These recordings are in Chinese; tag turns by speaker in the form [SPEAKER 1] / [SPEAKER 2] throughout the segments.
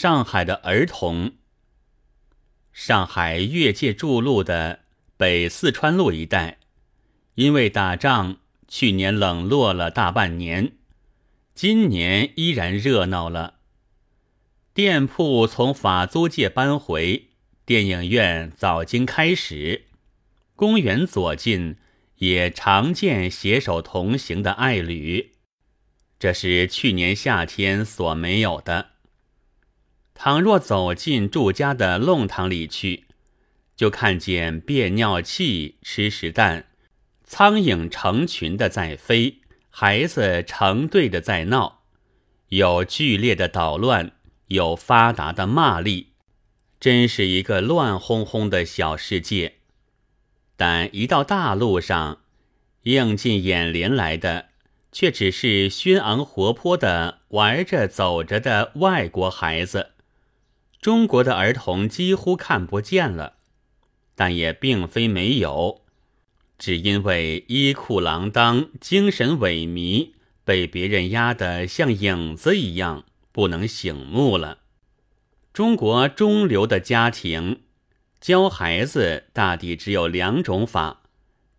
[SPEAKER 1] 上海的儿童。上海越界筑路的北四川路一带，因为打仗，去年冷落了大半年，今年依然热闹了。店铺从法租界搬回，电影院早经开始，公园左近也常见携手同行的爱侣，这是去年夏天所没有的。倘若走进住家的弄堂里去，就看见便尿器、吃屎蛋、苍蝇成群的在飞，孩子成对的在闹，有剧烈的捣乱，有发达的骂力，真是一个乱哄哄的小世界。但一到大路上，映进眼帘来的，却只是轩昂活泼的玩着走着的外国孩子。中国的儿童几乎看不见了，但也并非没有，只因为衣裤锒铛、精神萎靡，被别人压得像影子一样，不能醒目了。中国中流的家庭教孩子大抵只有两种法：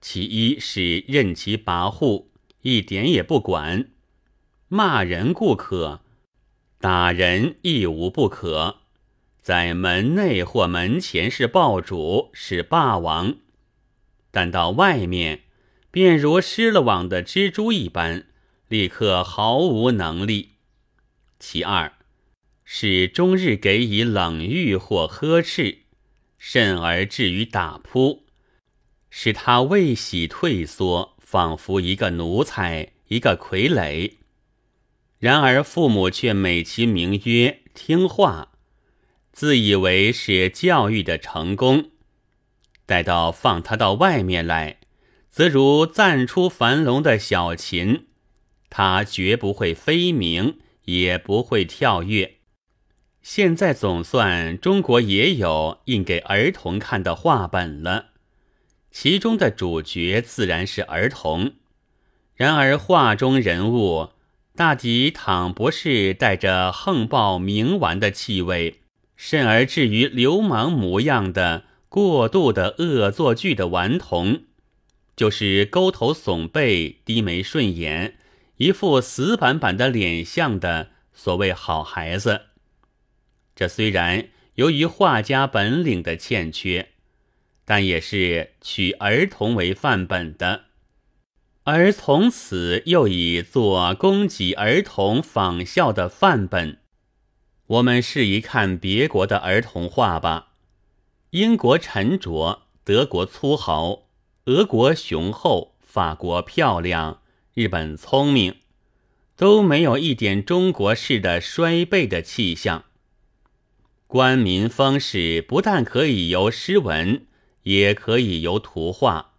[SPEAKER 1] 其一是任其跋扈，一点也不管，骂人固可，打人亦无不可。在门内或门前是霸主，是霸王；但到外面，便如失了网的蜘蛛一般，立刻毫无能力。其二，是终日给以冷遇或呵斥，甚而至于打扑，使他未喜退缩，仿佛一个奴才，一个傀儡。然而父母却美其名曰听话。自以为是教育的成功，待到放他到外面来，则如暂出樊笼的小禽，他绝不会飞鸣，也不会跳跃。现在总算中国也有印给儿童看的画本了，其中的主角自然是儿童。然而画中人物大抵倘不是带着横暴冥顽的气味。甚而至于流氓模样的过度的恶作剧的顽童，就是勾头耸背、低眉顺眼、一副死板板的脸相的所谓好孩子。这虽然由于画家本领的欠缺，但也是取儿童为范本的，而从此又以做供给儿童仿效的范本。我们试一看别国的儿童画吧。英国沉着，德国粗豪，俄国雄厚，法国漂亮，日本聪明，都没有一点中国式的衰败的气象。官民风事不但可以由诗文，也可以由图画，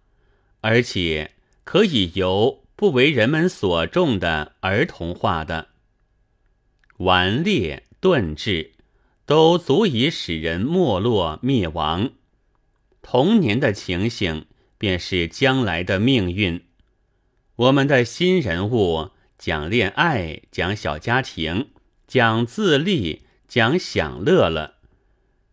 [SPEAKER 1] 而且可以由不为人们所重的儿童画的顽劣。顿质都足以使人没落灭亡。童年的情形便是将来的命运。我们的新人物讲恋爱，讲小家庭，讲自立，讲享乐了，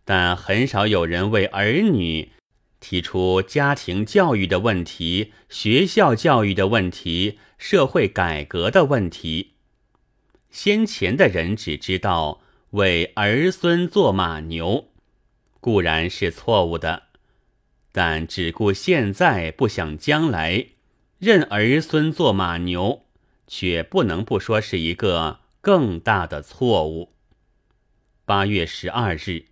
[SPEAKER 1] 但很少有人为儿女提出家庭教育的问题、学校教育的问题、社会改革的问题。先前的人只知道为儿孙做马牛，固然是错误的，但只顾现在不想将来，任儿孙做马牛，却不能不说是一个更大的错误。八月十二日。